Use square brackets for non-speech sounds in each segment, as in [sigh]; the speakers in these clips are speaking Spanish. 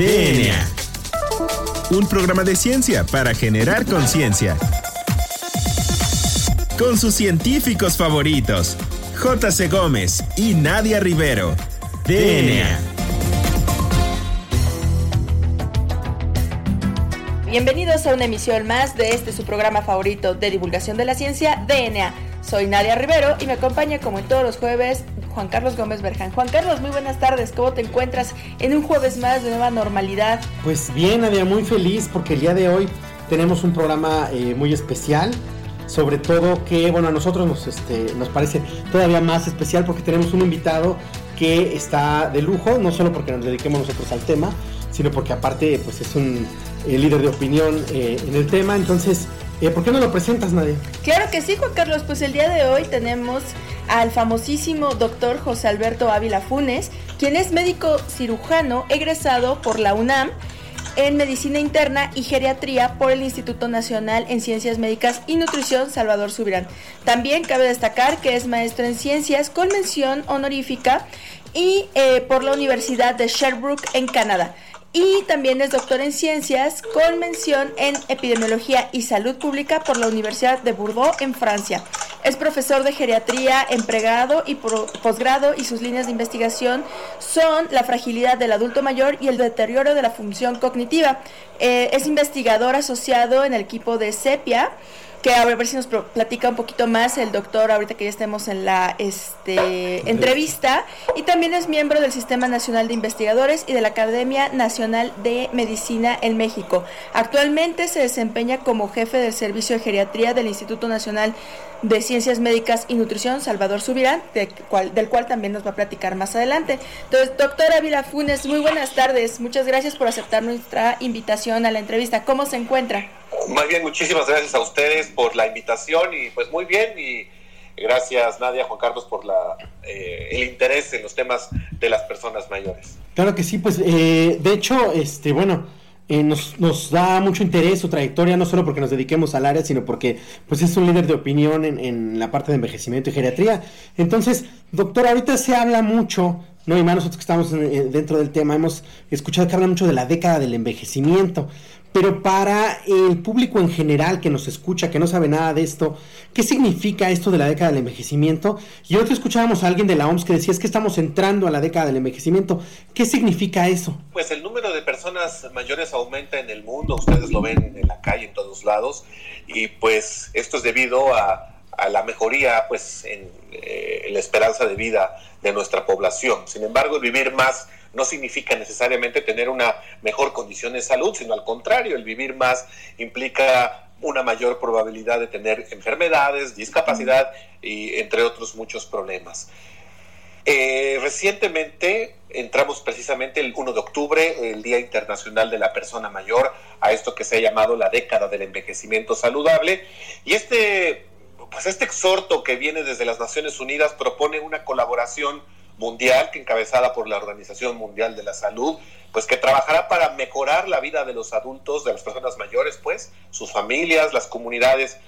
DNA. Un programa de ciencia para generar conciencia. Con sus científicos favoritos, J.C. Gómez y Nadia Rivero. DNA. Bienvenidos a una emisión más de este su programa favorito de divulgación de la ciencia, DNA. Soy Nadia Rivero y me acompaña como en todos los jueves Juan Carlos Gómez Berján. Juan Carlos, muy buenas tardes. ¿Cómo te encuentras en un jueves más de nueva normalidad? Pues bien, Nadia, muy feliz porque el día de hoy tenemos un programa eh, muy especial. Sobre todo que, bueno, a nosotros nos, este, nos parece todavía más especial porque tenemos un invitado que está de lujo, no solo porque nos dediquemos nosotros al tema, sino porque aparte pues es un eh, líder de opinión eh, en el tema. Entonces, ¿por qué no lo presentas, Nadia? Claro que sí, Juan Carlos. Pues el día de hoy tenemos al famosísimo doctor José Alberto Ávila Funes, quien es médico cirujano egresado por la UNAM en Medicina Interna y Geriatría por el Instituto Nacional en Ciencias Médicas y Nutrición Salvador Subirán. También cabe destacar que es maestro en Ciencias con mención honorífica y eh, por la Universidad de Sherbrooke en Canadá y también es doctor en ciencias con mención en epidemiología y salud pública por la Universidad de Bordeaux en Francia. Es profesor de geriatría en y posgrado y sus líneas de investigación son la fragilidad del adulto mayor y el deterioro de la función cognitiva. Eh, es investigador asociado en el equipo de CEPIA que a ver si nos platica un poquito más el doctor ahorita que ya estemos en la este, entrevista y también es miembro del Sistema Nacional de Investigadores y de la Academia Nacional de Medicina en México. Actualmente se desempeña como jefe del Servicio de Geriatría del Instituto Nacional de Ciencias Médicas y Nutrición, Salvador Subirán, del cual, del cual también nos va a platicar más adelante. Entonces, doctora Ávila Funes, muy buenas tardes. Muchas gracias por aceptar nuestra invitación a la entrevista. ¿Cómo se encuentra? Muy bien, muchísimas gracias a ustedes por la invitación y pues muy bien y gracias Nadia, Juan Carlos por la, eh, el interés en los temas de las personas mayores. Claro que sí, pues eh, de hecho, este, bueno, eh, nos, nos, da mucho interés su trayectoria, no solo porque nos dediquemos al área, sino porque pues es un líder de opinión en, en la parte de envejecimiento y geriatría. Entonces, doctor, ahorita se habla mucho, no y más nosotros que estamos dentro del tema, hemos escuchado que habla mucho de la década del envejecimiento. Pero para el público en general que nos escucha, que no sabe nada de esto, ¿qué significa esto de la década del envejecimiento? Y hoy escuchábamos a alguien de la OMS que decía es que estamos entrando a la década del envejecimiento. ¿Qué significa eso? Pues el número de personas mayores aumenta en el mundo, ustedes lo ven en la calle, en todos lados, y pues esto es debido a, la mejoría pues en eh, la esperanza de vida de nuestra población. Sin embargo, vivir más no significa necesariamente tener una mejor condición de salud, sino al contrario, el vivir más implica una mayor probabilidad de tener enfermedades, discapacidad y entre otros muchos problemas. Eh, recientemente entramos precisamente el 1 de octubre, el Día Internacional de la Persona Mayor, a esto que se ha llamado la década del envejecimiento saludable. Y este, pues este exhorto que viene desde las Naciones Unidas propone una colaboración mundial que encabezada por la Organización Mundial de la Salud, pues que trabajará para mejorar la vida de los adultos, de las personas mayores, pues, sus familias, las comunidades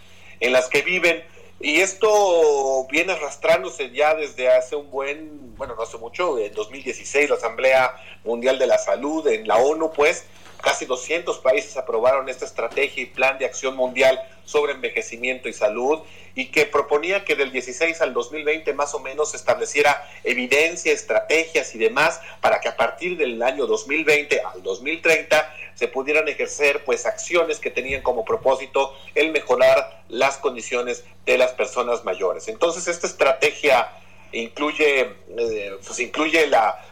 en las que viven. Y esto viene arrastrándose ya desde hace un buen, bueno, no hace mucho, en 2016, la Asamblea Mundial de la Salud en la ONU, pues, casi 200 países aprobaron esta estrategia y plan de acción mundial sobre envejecimiento y salud y que proponía que del 16 al 2020 más o menos se estableciera evidencia, estrategias y demás para que a partir del año 2020 al 2030 se pudieran ejercer pues acciones que tenían como propósito el mejorar las condiciones de las personas mayores. Entonces esta estrategia incluye eh, pues incluye la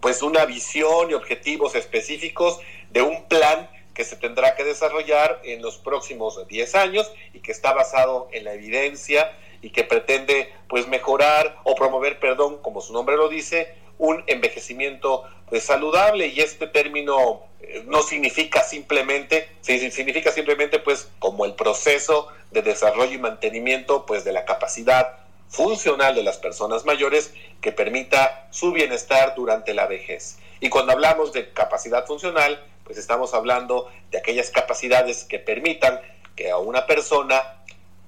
pues una visión y objetivos específicos de un plan que se tendrá que desarrollar en los próximos 10 años y que está basado en la evidencia y que pretende pues mejorar o promover, perdón, como su nombre lo dice, un envejecimiento pues, saludable. Y este término eh, no significa simplemente, significa simplemente pues como el proceso de desarrollo y mantenimiento pues de la capacidad funcional de las personas mayores que permita su bienestar durante la vejez. Y cuando hablamos de capacidad funcional, pues estamos hablando de aquellas capacidades que permitan que a una persona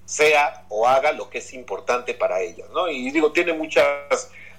sea o haga lo que es importante para ella, ¿no? Y digo, tiene muchos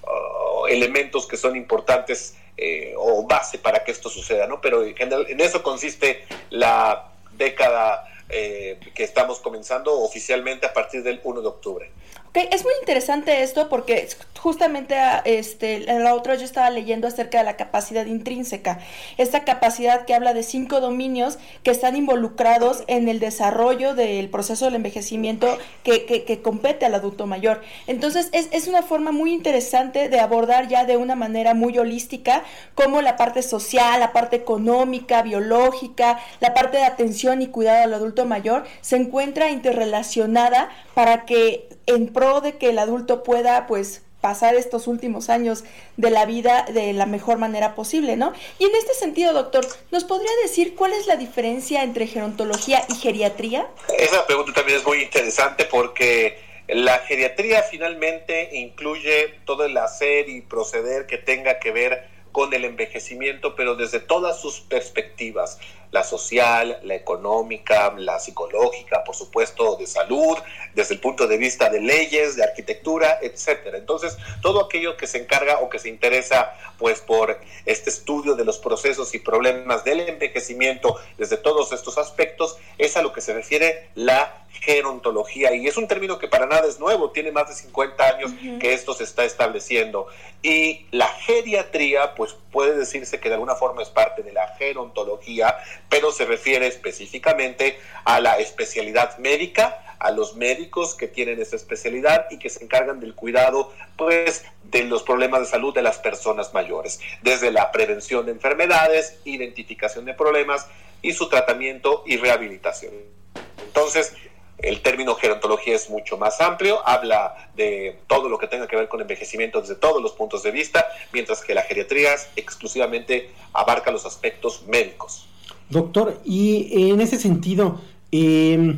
uh, elementos que son importantes eh, o base para que esto suceda, ¿no? Pero en, general, en eso consiste la década eh, que estamos comenzando oficialmente a partir del 1 de octubre. Okay, es muy interesante esto porque justamente ah, este, la otra yo estaba leyendo acerca de la capacidad intrínseca, esta capacidad que habla de cinco dominios que están involucrados en el desarrollo del proceso del envejecimiento que, compete al adulto mayor. Entonces es, es, una forma muy interesante de abordar ya de una manera muy holística como la parte social, la parte económica, biológica, la parte de atención y cuidado al adulto mayor se encuentra interrelacionada para que en pro de que el adulto pueda pues pasar estos últimos años de la vida de la mejor manera posible, ¿no? Y en este sentido, doctor, ¿nos podría decir cuál es la diferencia entre gerontología y geriatría? Esa pregunta también es muy interesante porque la geriatría finalmente incluye todo el hacer y proceder que tenga que ver con el envejecimiento, pero desde todas sus perspectivas, la social, la económica, la psicológica, por supuesto, de salud, desde el punto de vista de leyes, de arquitectura, etcétera. Entonces, todo aquello que se encarga o que se interesa pues por este estudio de los procesos y problemas del envejecimiento desde todos estos aspectos es a lo que se refiere la gerontología. Y es un término que para nada es nuevo, tiene más de 50 años que esto se está estableciendo. Y la geriatría pues puede decirse que de alguna forma es parte de la gerontología, pero se refiere específicamente a la especialidad médica, a los médicos que tienen esa especialidad y que se encargan del cuidado pues de los problemas de salud de las personas mayores, desde la prevención de enfermedades, identificación de problemas y su tratamiento y rehabilitación. Entonces, el término gerontología es mucho más amplio, habla de todo lo que tenga que ver con envejecimiento desde todos los puntos de vista, mientras que la geriatría exclusivamente abarca los aspectos médicos. Doctor, y en ese sentido, eh,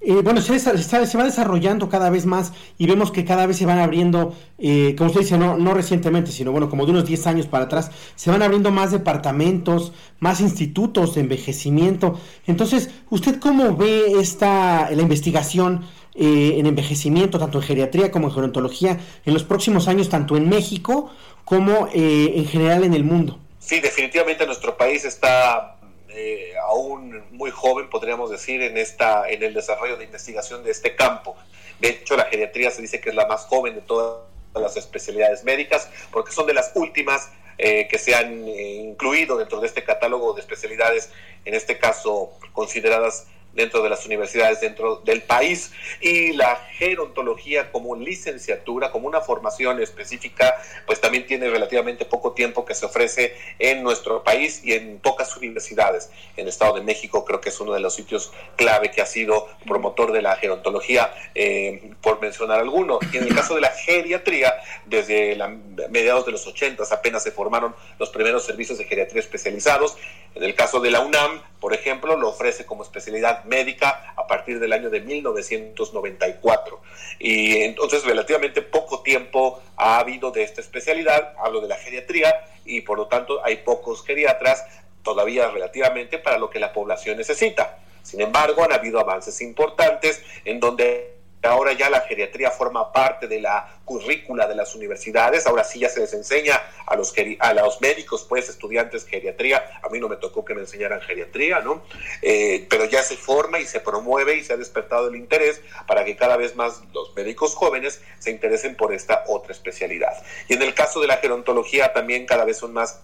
eh, bueno, se, va desarrollando cada vez más y vemos que cada vez se van abriendo, eh, como usted dice, no, no recientemente, sino bueno, como de unos 10 años para atrás, se van abriendo más departamentos, más institutos de envejecimiento. Entonces, ¿usted cómo ve esta, la investigación eh, en envejecimiento, tanto en geriatría como en gerontología, en los próximos años, tanto en México como en general en el mundo? Sí, definitivamente nuestro país está eh, aún muy joven, podríamos decir, en, esta, en el desarrollo de investigación de este campo. De hecho, la geriatría se dice que es la más joven de todas las especialidades médicas, porque son de las últimas eh, que se han eh, incluido dentro de este catálogo de especialidades, en este caso consideradas dentro de las universidades dentro del país y la gerontología como licenciatura, como una formación específica, pues también tiene relativamente poco tiempo que se ofrece en nuestro país y en pocas universidades. En el Estado de México creo que es uno de los sitios clave que ha sido promotor de la gerontología, eh, por mencionar alguno. Y en el caso de la geriatría, desde la, mediados de los 80 apenas se formaron los primeros servicios de geriatría especializados. En el caso de la UNAM, por ejemplo, lo ofrece como especialidad médica a partir del año de 1994. Y entonces relativamente poco tiempo ha habido de esta especialidad, hablo de la geriatría, y por lo tanto hay pocos geriatras todavía relativamente para lo que la población necesita. Sin embargo, han habido avances importantes en donde Ahora ya la geriatría forma parte de la currícula de las universidades. Ahora sí ya se les enseña a los, a los médicos, pues, estudiantes geriatría. A mí no me tocó que me enseñaran geriatría, ¿no? Eh, pero ya se forma y se promueve y se ha despertado el interés para que cada vez más los médicos jóvenes se interesen por esta otra especialidad. Y en el caso de la gerontología también cada vez son más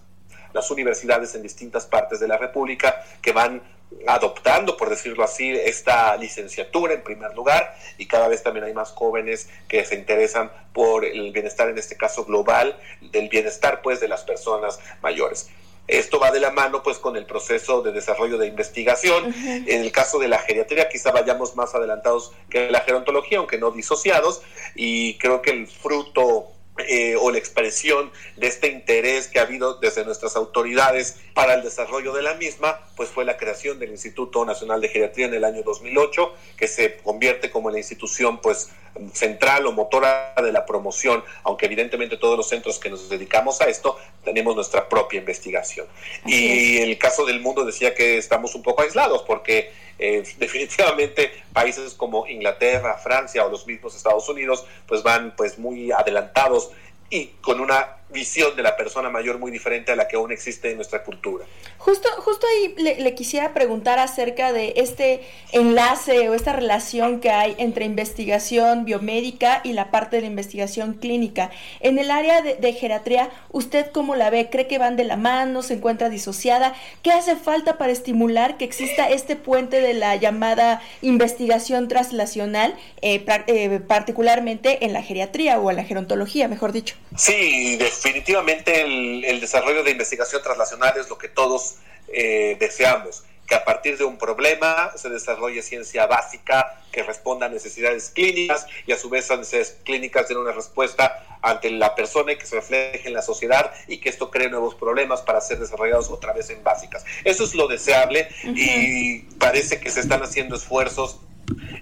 las universidades en distintas partes de la República que van adoptando, por decirlo así, esta licenciatura en primer lugar y cada vez también hay más jóvenes que se interesan por el bienestar, en este caso global, del bienestar pues de las personas mayores. Esto va de la mano pues con el proceso de desarrollo de investigación. En el caso de la geriatría quizá vayamos más adelantados que la gerontología, aunque no disociados, y creo que el fruto eh, o la expresión de este interés que ha habido desde nuestras autoridades para el desarrollo de la misma, pues fue la creación del Instituto Nacional de Geriatría en el año 2008, que se convierte como la institución pues central o motora de la promoción, aunque evidentemente todos los centros que nos dedicamos a esto tenemos nuestra propia investigación. y el caso del mundo decía que estamos un poco aislados porque eh, [laughs] definitivamente países como Inglaterra, Francia o los mismos Estados Unidos, pues van pues muy adelantados y con una visión de la persona mayor muy diferente a la que aún existe en nuestra cultura. Justo, justo ahí le, quisiera preguntar acerca de este enlace o esta relación que hay entre investigación biomédica y la parte de la investigación clínica. En el área de, de geriatría, ¿usted cómo la ve? ¿Cree que van de la mano? ¿Se encuentra disociada? ¿Qué hace falta para estimular que exista este puente de la llamada investigación translacional, eh, eh, particularmente en la geriatría o en la gerontología, mejor dicho? Sí, definitivamente el, desarrollo de investigación translacional es lo que todos eh, deseamos, que a partir de un problema se desarrolle ciencia básica que responda a necesidades clínicas y a su vez a necesidades clínicas den una respuesta ante la persona y que se refleje en la sociedad y que esto cree nuevos problemas para ser desarrollados otra vez en básicas. Eso es lo deseable y parece que se están haciendo esfuerzos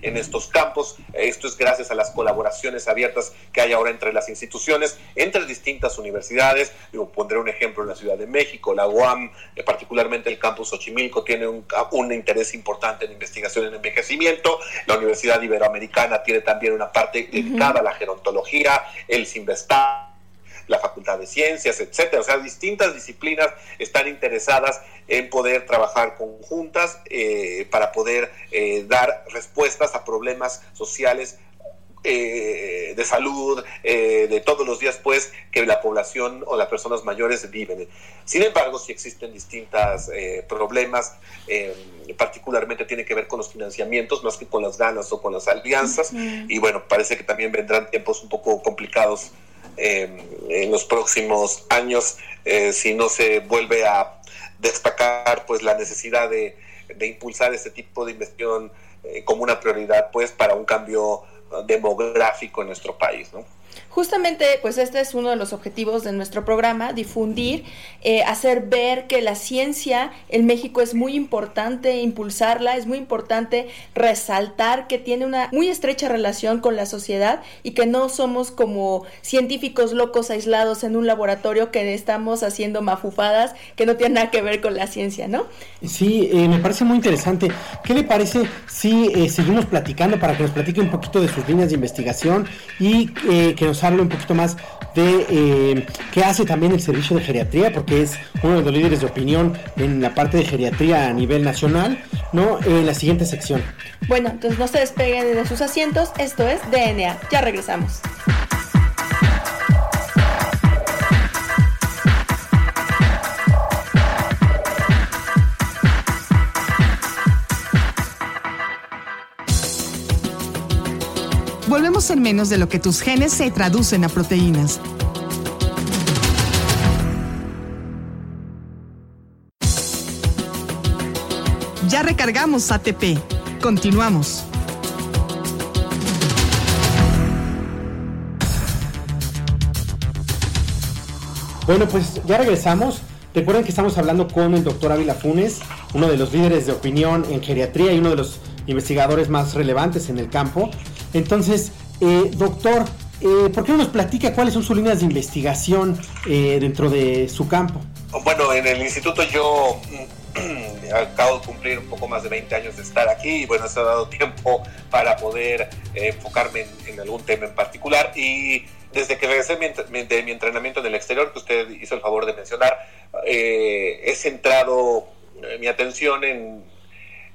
en estos campos. Esto es gracias a las colaboraciones abiertas que hay ahora entre las instituciones, entre distintas universidades. Yo pondré un ejemplo en la Ciudad de México, la UAM, eh, particularmente el campus Xochimilco, tiene un, un, interés importante en investigación en envejecimiento. La Universidad Iberoamericana tiene también una parte dedicada a la gerontología, el Sinvestar la Facultad de Ciencias, etcétera. O sea, distintas disciplinas están interesadas en poder trabajar conjuntas eh, para poder eh, dar respuestas a problemas sociales eh, de salud de todos los días pues que la población o las personas mayores viven. Sin embargo, sí existen distintos problemas, particularmente tiene que ver con los financiamientos más que con las ganas o con las alianzas y bueno, parece que también vendrán tiempos un poco complicados en los próximos años eh, si no se vuelve a destacar pues la necesidad de, impulsar este tipo de investigación eh, como una prioridad pues para un cambio demográfico en nuestro país, ¿no? Justamente, pues este es uno de los objetivos de nuestro programa, difundir, eh, hacer ver que la ciencia en México es muy importante, impulsarla, es muy importante resaltar que tiene una muy estrecha relación con la sociedad y que no somos como científicos locos aislados en un laboratorio que estamos haciendo mafufadas que no tienen nada que ver con la ciencia, ¿no? Sí, eh, me parece muy interesante. ¿Qué le parece si eh, seguimos platicando para que nos platique un poquito de sus líneas de investigación y que nos un poquito más de eh, qué hace también el servicio de geriatría, porque es uno de los líderes de opinión en la parte de geriatría a nivel nacional, ¿no? En la siguiente sección. Bueno, entonces no se despeguen de sus asientos, esto es DNA, ya regresamos. Volvemos en menos de lo que tus genes se traducen a proteínas. Ya recargamos ATP. Continuamos. Bueno, pues ya regresamos. Recuerden que estamos hablando con el doctor Ávila Funes, uno de los líderes de opinión en geriatría y uno de los investigadores más relevantes en el campo. Entonces, eh, doctor, eh, ¿por qué no nos platica cuáles son sus líneas de investigación eh, dentro de su campo? Bueno, en el instituto yo mm, [clears throat] acabo de cumplir un poco más de 20 años de estar aquí y bueno, se ha dado tiempo para poder enfocarme en, algún tema en particular y desde que regresé de mi entrenamiento en el exterior, que usted hizo el favor de mencionar, he centrado mi atención en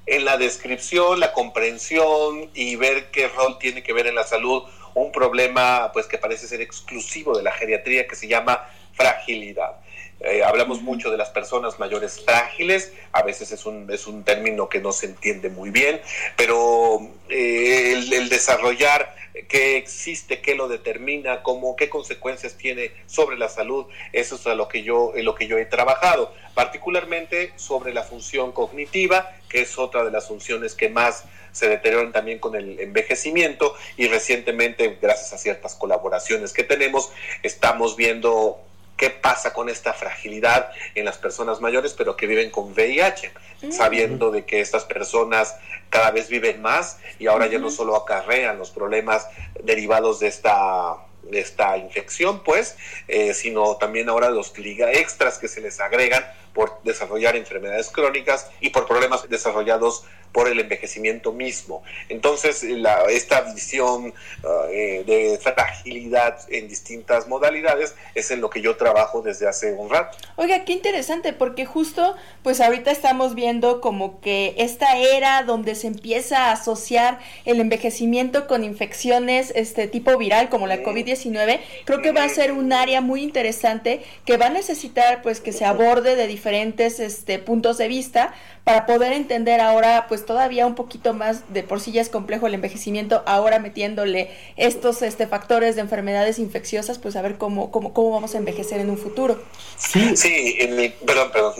en la descripción, la comprensión y ver qué rol tiene que ver en la salud un problema pues que parece ser exclusivo de la geriatría que se llama fragilidad. Eh, hablamos mucho de las personas mayores frágiles, a veces es un, es un término que no se entiende muy bien, pero eh, el, desarrollar qué existe, qué lo determina, cómo, qué consecuencias tiene sobre la salud, eso es a lo que yo, en lo que yo he trabajado, particularmente sobre la función cognitiva, que es otra de las funciones que más se deterioran también con el envejecimiento y recientemente, gracias a ciertas colaboraciones que tenemos, estamos viendo qué pasa con esta fragilidad en las personas mayores, pero que viven con VIH, mm. sabiendo de que estas personas cada vez viven más y ahora ya no solo acarrean los problemas derivados de esta de esta infección, pues, eh, sino también ahora los liga extras que se les agregan por desarrollar enfermedades crónicas y por problemas desarrollados por el envejecimiento mismo. Entonces, esta visión ah, eh, de fragilidad en distintas modalidades es en lo que yo trabajo desde hace un rato. Oiga, qué interesante, porque justo, pues ahorita estamos viendo como que esta era donde se empieza a asociar el envejecimiento con infecciones este tipo viral como la COVID-19, creo que va a ser un área muy interesante que va a necesitar pues que se aborde de diferentes este puntos de vista para poder entender ahora pues todavía un poquito más de por sí ya es complejo el envejecimiento, ahora metiéndole estos este factores de enfermedades infecciosas, pues a ver cómo cómo cómo vamos a envejecer en un futuro. Sí, sí, perdón, perdón.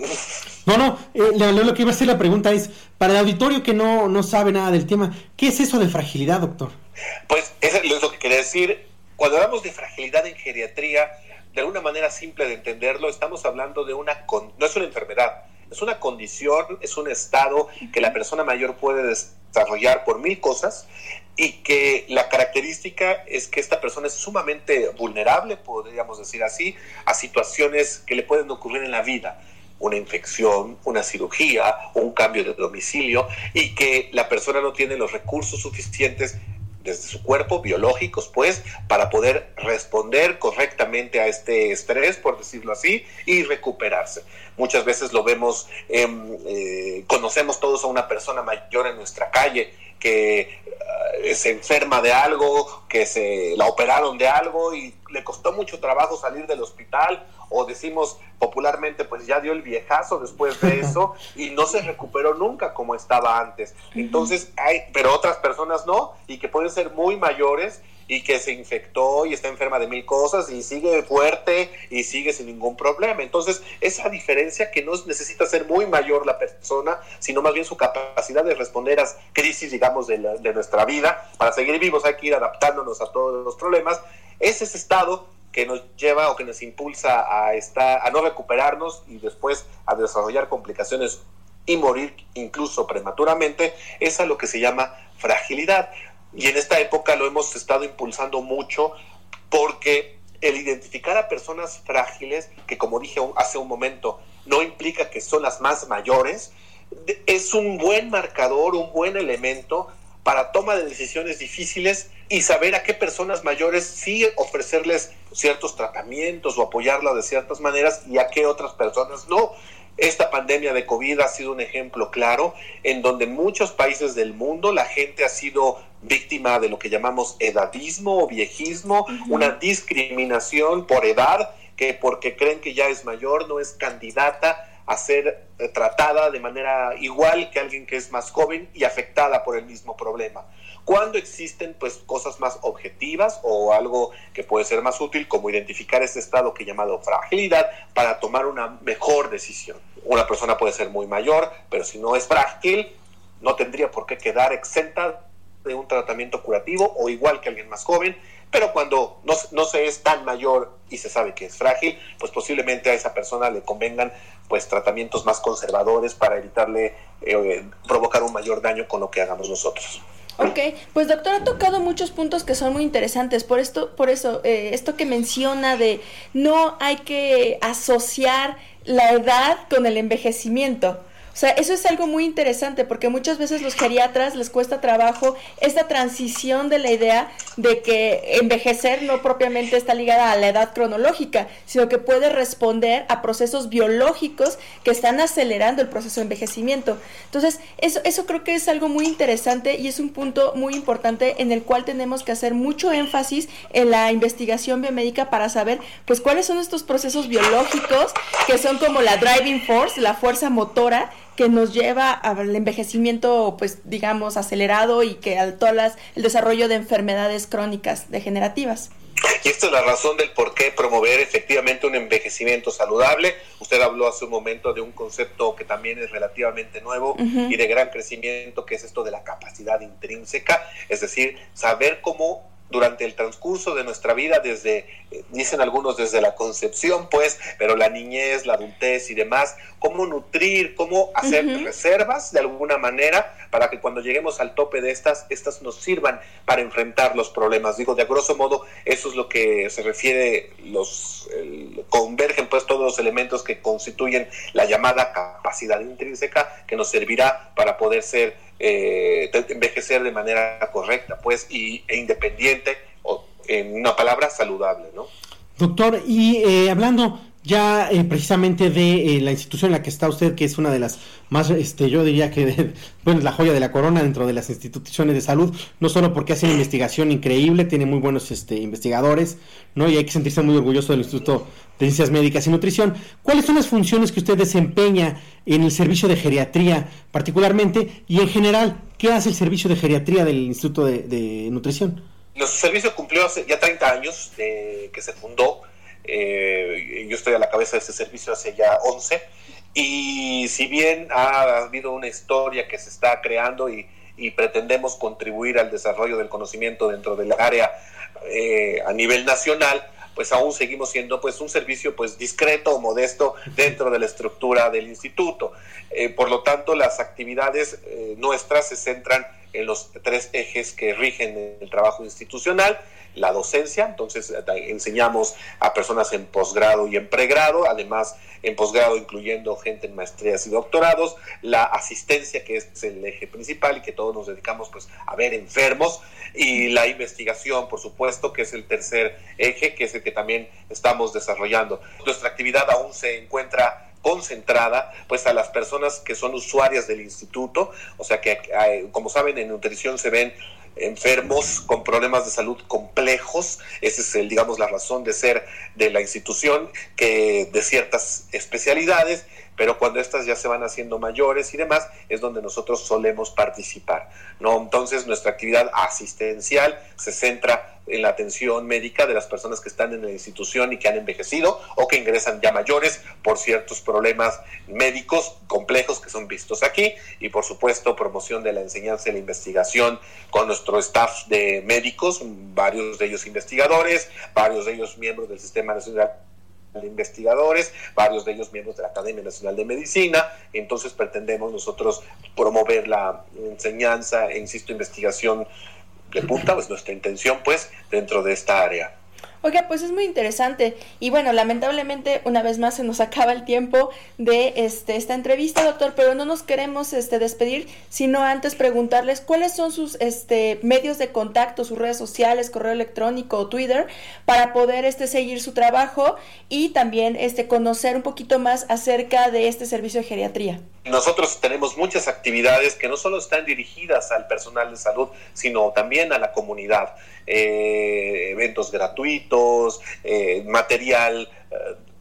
No, no, eh, lo, que iba a hacer la pregunta es, para el auditorio que no, no sabe nada del tema, ¿qué es eso de fragilidad, doctor? Pues eso es lo que quería decir. Cuando hablamos de fragilidad en geriatría, de alguna manera simple de entenderlo, estamos hablando de una, no es una enfermedad, es una condición, es un estado que la persona mayor puede desarrollar por mil cosas y que la característica es que esta persona es sumamente vulnerable, podríamos decir así, a situaciones que le pueden ocurrir en la vida. Una infección, una cirugía un cambio de domicilio y que la persona no tiene los recursos suficientes desde su cuerpo, biológicos, pues, para poder responder correctamente a este estrés, por decirlo así, y recuperarse. Muchas veces lo vemos, eh, conocemos todos a una persona mayor en nuestra calle que eh, se enferma de algo, que se la operaron de algo y le costó mucho trabajo salir del hospital o decimos popularmente, pues ya dio el viejazo después de [laughs] eso y no se recuperó nunca como estaba antes. Entonces, hay, pero otras personas no, y que pueden ser muy mayores y que se infectó y está enferma de mil cosas y sigue fuerte y sigue sin ningún problema. Entonces, esa diferencia que no necesita ser muy mayor la persona, sino más bien su capacidad de responder a crisis, digamos, de, nuestra vida. Para seguir vivos hay que ir adaptándonos a todos los problemas. Es ese estado que nos lleva o que nos impulsa a, estar, a no recuperarnos y después a desarrollar complicaciones y morir incluso prematuramente, es a lo que se llama fragilidad. Y en esta época lo hemos estado impulsando mucho porque el identificar a personas frágiles, que como dije hace un momento, no implica que son las más mayores, es un buen marcador, un buen elemento para toma de decisiones difíciles y saber a qué personas mayores sí ofrecerles ciertos tratamientos o apoyarla de ciertas maneras y a qué otras personas no. Esta pandemia de COVID ha sido un ejemplo claro en donde en muchos países del mundo la gente ha sido víctima de lo que llamamos edadismo o viejismo, una discriminación por edad, que porque creen que ya es mayor no es candidata a ser eh, tratada de manera igual que alguien que es más joven y afectada por el mismo problema. Cuando existen pues cosas más objetivas o algo que puede ser más útil como identificar ese estado que he llamado fragilidad para tomar una mejor decisión. Una persona puede ser muy mayor, pero si no es frágil, no tendría por qué quedar exenta de un tratamiento curativo o igual que alguien más joven, pero cuando no, no se es tan mayor y se sabe que es frágil, pues posiblemente a esa persona le convengan pues tratamientos más conservadores para evitarle eh, provocar un mayor daño con lo que hagamos nosotros. Ok, pues doctor ha tocado muchos puntos que son muy interesantes. Por esto, por eso, eh, esto que menciona de no hay que asociar la edad con el envejecimiento. O sea, eso es algo muy interesante porque muchas veces los geriatras les cuesta trabajo esta transición de la idea de que envejecer no propiamente está ligada a la edad cronológica, sino que puede responder a procesos biológicos que están acelerando el proceso de envejecimiento. Entonces, eso, eso creo que es algo muy interesante y es un punto muy importante en el cual tenemos que hacer mucho énfasis en la investigación biomédica para saber pues cuáles son estos procesos biológicos que son como la driving force, la fuerza motora que nos lleva al envejecimiento, pues digamos, acelerado y que al todo el desarrollo de enfermedades crónicas degenerativas. Y esta es la razón del por qué promover efectivamente un envejecimiento saludable. Usted habló hace un momento de un concepto que también es relativamente nuevo y de gran crecimiento, que es esto de la capacidad intrínseca, es decir, saber cómo durante el transcurso de nuestra vida, desde, eh, dicen algunos, desde la concepción, pues, pero la niñez, la adultez y demás, cómo nutrir, cómo hacer reservas de alguna manera para que cuando lleguemos al tope de estas, estas nos sirvan para enfrentar los problemas. Digo, de grosso modo, eso es lo que se refiere, los convergen pues todos los elementos que constituyen la llamada capacidad intrínseca que nos servirá para poder ser envejecer de manera correcta, pues, y, e independiente, o en una palabra, saludable, ¿no? Doctor, y hablando ya eh, precisamente de eh, la institución en la que está usted, que es una de las más, este, yo diría que, [laughs] bueno, es la joya de la corona dentro de las instituciones de salud, no solo porque hace una investigación increíble, tiene muy buenos este, investigadores, ¿no? Y hay que sentirse muy orgulloso del Instituto de Ciencias Médicas y Nutrición. ¿Cuáles son las funciones que usted desempeña en el servicio de geriatría particularmente y en general, qué hace el servicio de geriatría del Instituto de, Nutrición? Nuestro servicio cumplió hace ya 30 años que se fundó eh, yo estoy a la cabeza de este servicio hace ya 11 y si bien ha habido una historia que se está creando y, pretendemos contribuir al desarrollo del conocimiento dentro del área eh, a nivel nacional, pues aún seguimos siendo pues un servicio pues discreto o modesto dentro de la estructura del instituto. Eh, por lo tanto, las actividades nuestras se centran en los tres ejes que rigen el trabajo institucional, la docencia, entonces eh, enseñamos a personas en posgrado y en pregrado, además en posgrado incluyendo gente en maestrías y doctorados, la asistencia que es el eje principal y que todos nos dedicamos pues a ver enfermos y la investigación, por supuesto, que es el tercer eje, que es el que también estamos desarrollando. Nuestra actividad aún se encuentra concentrada pues a las personas que son usuarias del instituto, o sea que eh, como saben en nutrición se ven enfermos con problemas de salud complejos. Esa es, el, digamos, la razón de ser de la institución, que de ciertas especialidades pero cuando estas ya se van haciendo mayores y demás, es donde nosotros solemos participar. ¿no? Entonces, nuestra actividad asistencial se centra en la atención médica de las personas que están en la institución y que han envejecido o que ingresan ya mayores por ciertos problemas médicos complejos que son vistos aquí y por supuesto promoción de la enseñanza y la investigación con nuestro staff de médicos, varios de ellos investigadores, varios de ellos miembros del Sistema Nacional investigadores, varios de ellos miembros de la Academia Nacional de Medicina, entonces pretendemos nosotros promover la enseñanza e, insisto, investigación de punta, pues nuestra intención pues dentro de esta área. Oiga, pues es muy interesante. Y bueno, lamentablemente una vez más se nos [laughs] acaba el tiempo de este, esta entrevista, doctor, pero no nos queremos este, despedir, sino antes preguntarles cuáles son sus este, medios de contacto, sus redes sociales, correo electrónico o Twitter, para poder este, seguir su trabajo y también este, conocer un poquito más acerca de este servicio de geriatría. Nosotros tenemos muchas actividades que no solo están dirigidas al personal de salud, sino también a la comunidad. Eh, eventos gratuitos, eh, material eh,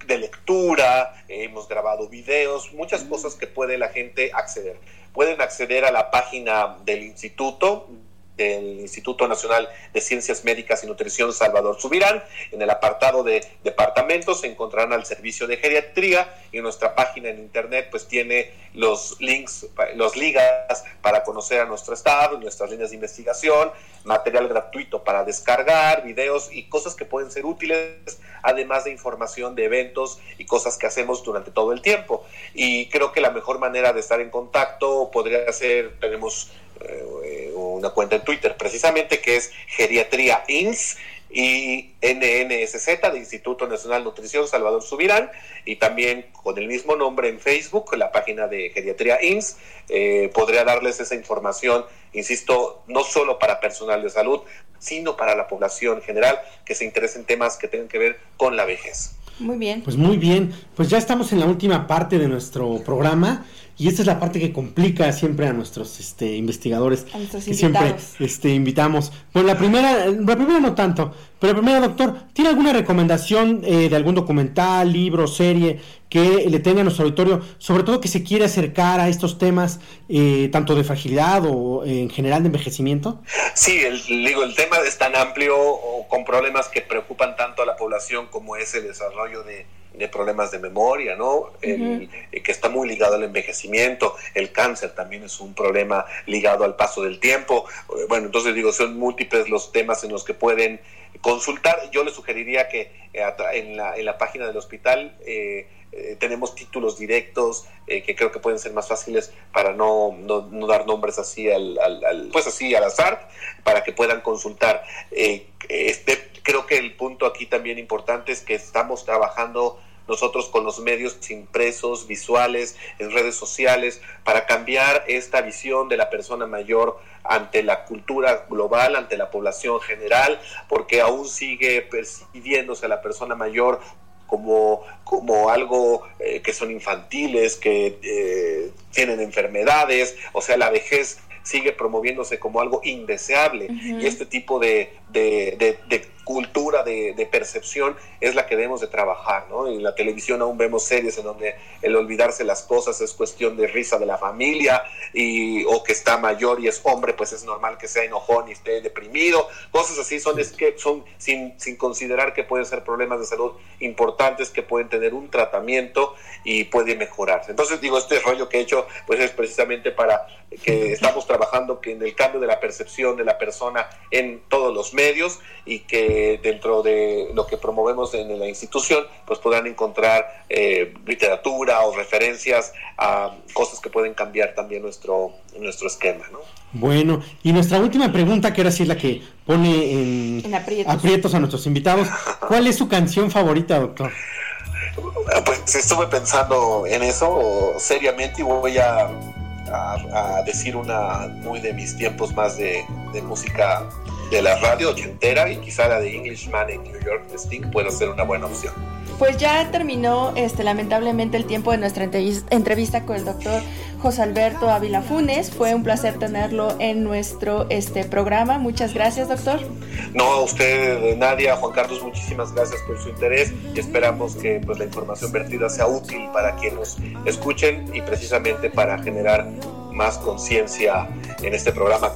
de lectura, hemos grabado videos, muchas cosas que puede la gente acceder. Pueden acceder a la página del instituto del Instituto Nacional de Ciencias Médicas y Nutrición Salvador Subirán. En el apartado de departamentos se encontrarán al servicio de geriatría y nuestra página en internet pues tiene los links, los ligas para conocer a nuestro estado, nuestras líneas de investigación, material gratuito para descargar, videos y cosas que pueden ser útiles, además de información de eventos y cosas que hacemos durante todo el tiempo. Y creo que la mejor manera de estar en contacto podría ser, tenemos eh, una cuenta en Twitter precisamente que es Geriatría INS y NNSZ de Instituto Nacional Nutrición Salvador Subirán y también con el mismo nombre en Facebook, la página de Geriatría INS, eh, podría darles esa información, insisto, no solo para personal de salud, sino para la población general que se interese en temas que tengan que ver con la vejez. Muy bien. Pues muy bien, pues ya estamos en la última parte de nuestro programa. Y esta es la parte que complica siempre a nuestros este, investigadores que siempre este, invitamos. Bueno, la primera, la primera no tanto, pero la primera, doctor, ¿tiene alguna recomendación eh, de algún documental, libro, serie que le tenga a nuestro auditorio, sobre todo que se quiere acercar a estos temas, eh, tanto de fragilidad o en general de envejecimiento? Sí, el, digo, el tema es tan amplio o con problemas que preocupan tanto a la población como es el desarrollo de de problemas de memoria, ¿no? El, eh, que está muy ligado al envejecimiento, el cáncer también es un problema ligado al paso del tiempo. Bueno, entonces digo, son múltiples los temas en los que pueden consultar. Yo les sugeriría que eh, en la, en la página del hospital tenemos títulos directos que creo que pueden ser más fáciles para no, no, dar nombres así al, al, pues así al azar, para que puedan consultar. este, creo que el punto aquí también importante es que estamos trabajando nosotros con los medios impresos, visuales, en redes sociales, para cambiar esta visión de la persona mayor ante la cultura global, ante la población general, porque aún sigue percibiéndose a la persona mayor como, como algo eh, que son infantiles, que eh, tienen enfermedades, o sea, la vejez sigue promoviéndose como algo indeseable. Y este tipo de, de, cultura, de, percepción es la que debemos de trabajar, ¿no? En la televisión aún vemos series en donde el olvidarse las cosas es cuestión de risa de la familia y, o que está mayor y es hombre, pues es normal que sea enojón y esté deprimido, cosas así son, es que son sin, sin considerar que pueden ser problemas de salud importantes que pueden tener un tratamiento y puede mejorarse. Entonces digo, este rollo que he hecho pues es precisamente para que estamos trabajando en el cambio de la percepción de la persona en todos los medios y que dentro de lo que promovemos en la institución pues podrán encontrar eh, literatura o referencias a cosas que pueden cambiar también nuestro, nuestro esquema. ¿no? Bueno, y nuestra última pregunta, que ahora sí es la que pone en, aprietos a nuestros invitados, ¿cuál es su canción favorita, doctor? Pues estuve pensando en eso seriamente y voy a a, decir una muy de mis tiempos más de, de música de la radio ochentera y quizá la de Englishman en New York de Sting puede ser una buena opción. Pues ya terminó este, lamentablemente el tiempo de nuestra entrevista con el doctor José Alberto Ávila Funes. Fue un placer tenerlo en nuestro este, programa. Muchas gracias, doctor. No, a usted, Nadia, Juan Carlos, muchísimas gracias por su interés y esperamos que pues, la información vertida sea útil para quienes escuchen y precisamente para generar más conciencia en este programa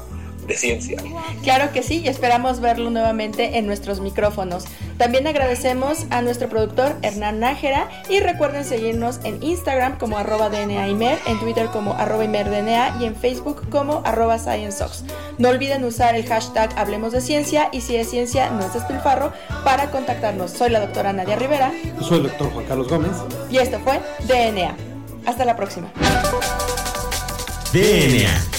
de ciencia. Claro que sí, y esperamos verlo nuevamente en nuestros micrófonos. También agradecemos a nuestro productor Hernán Nájera y recuerden seguirnos en Instagram como arroba DNAimer, en Twitter como arroba ImerDNA y en Facebook como arroba ScienceOx. No olviden usar el hashtag Hablemos de Ciencia y si es ciencia no es despilfarro para contactarnos. Soy la doctora Nadia Rivera. soy el doctor Juan Carlos Gómez. Y esto fue DNA. Hasta la próxima. DNA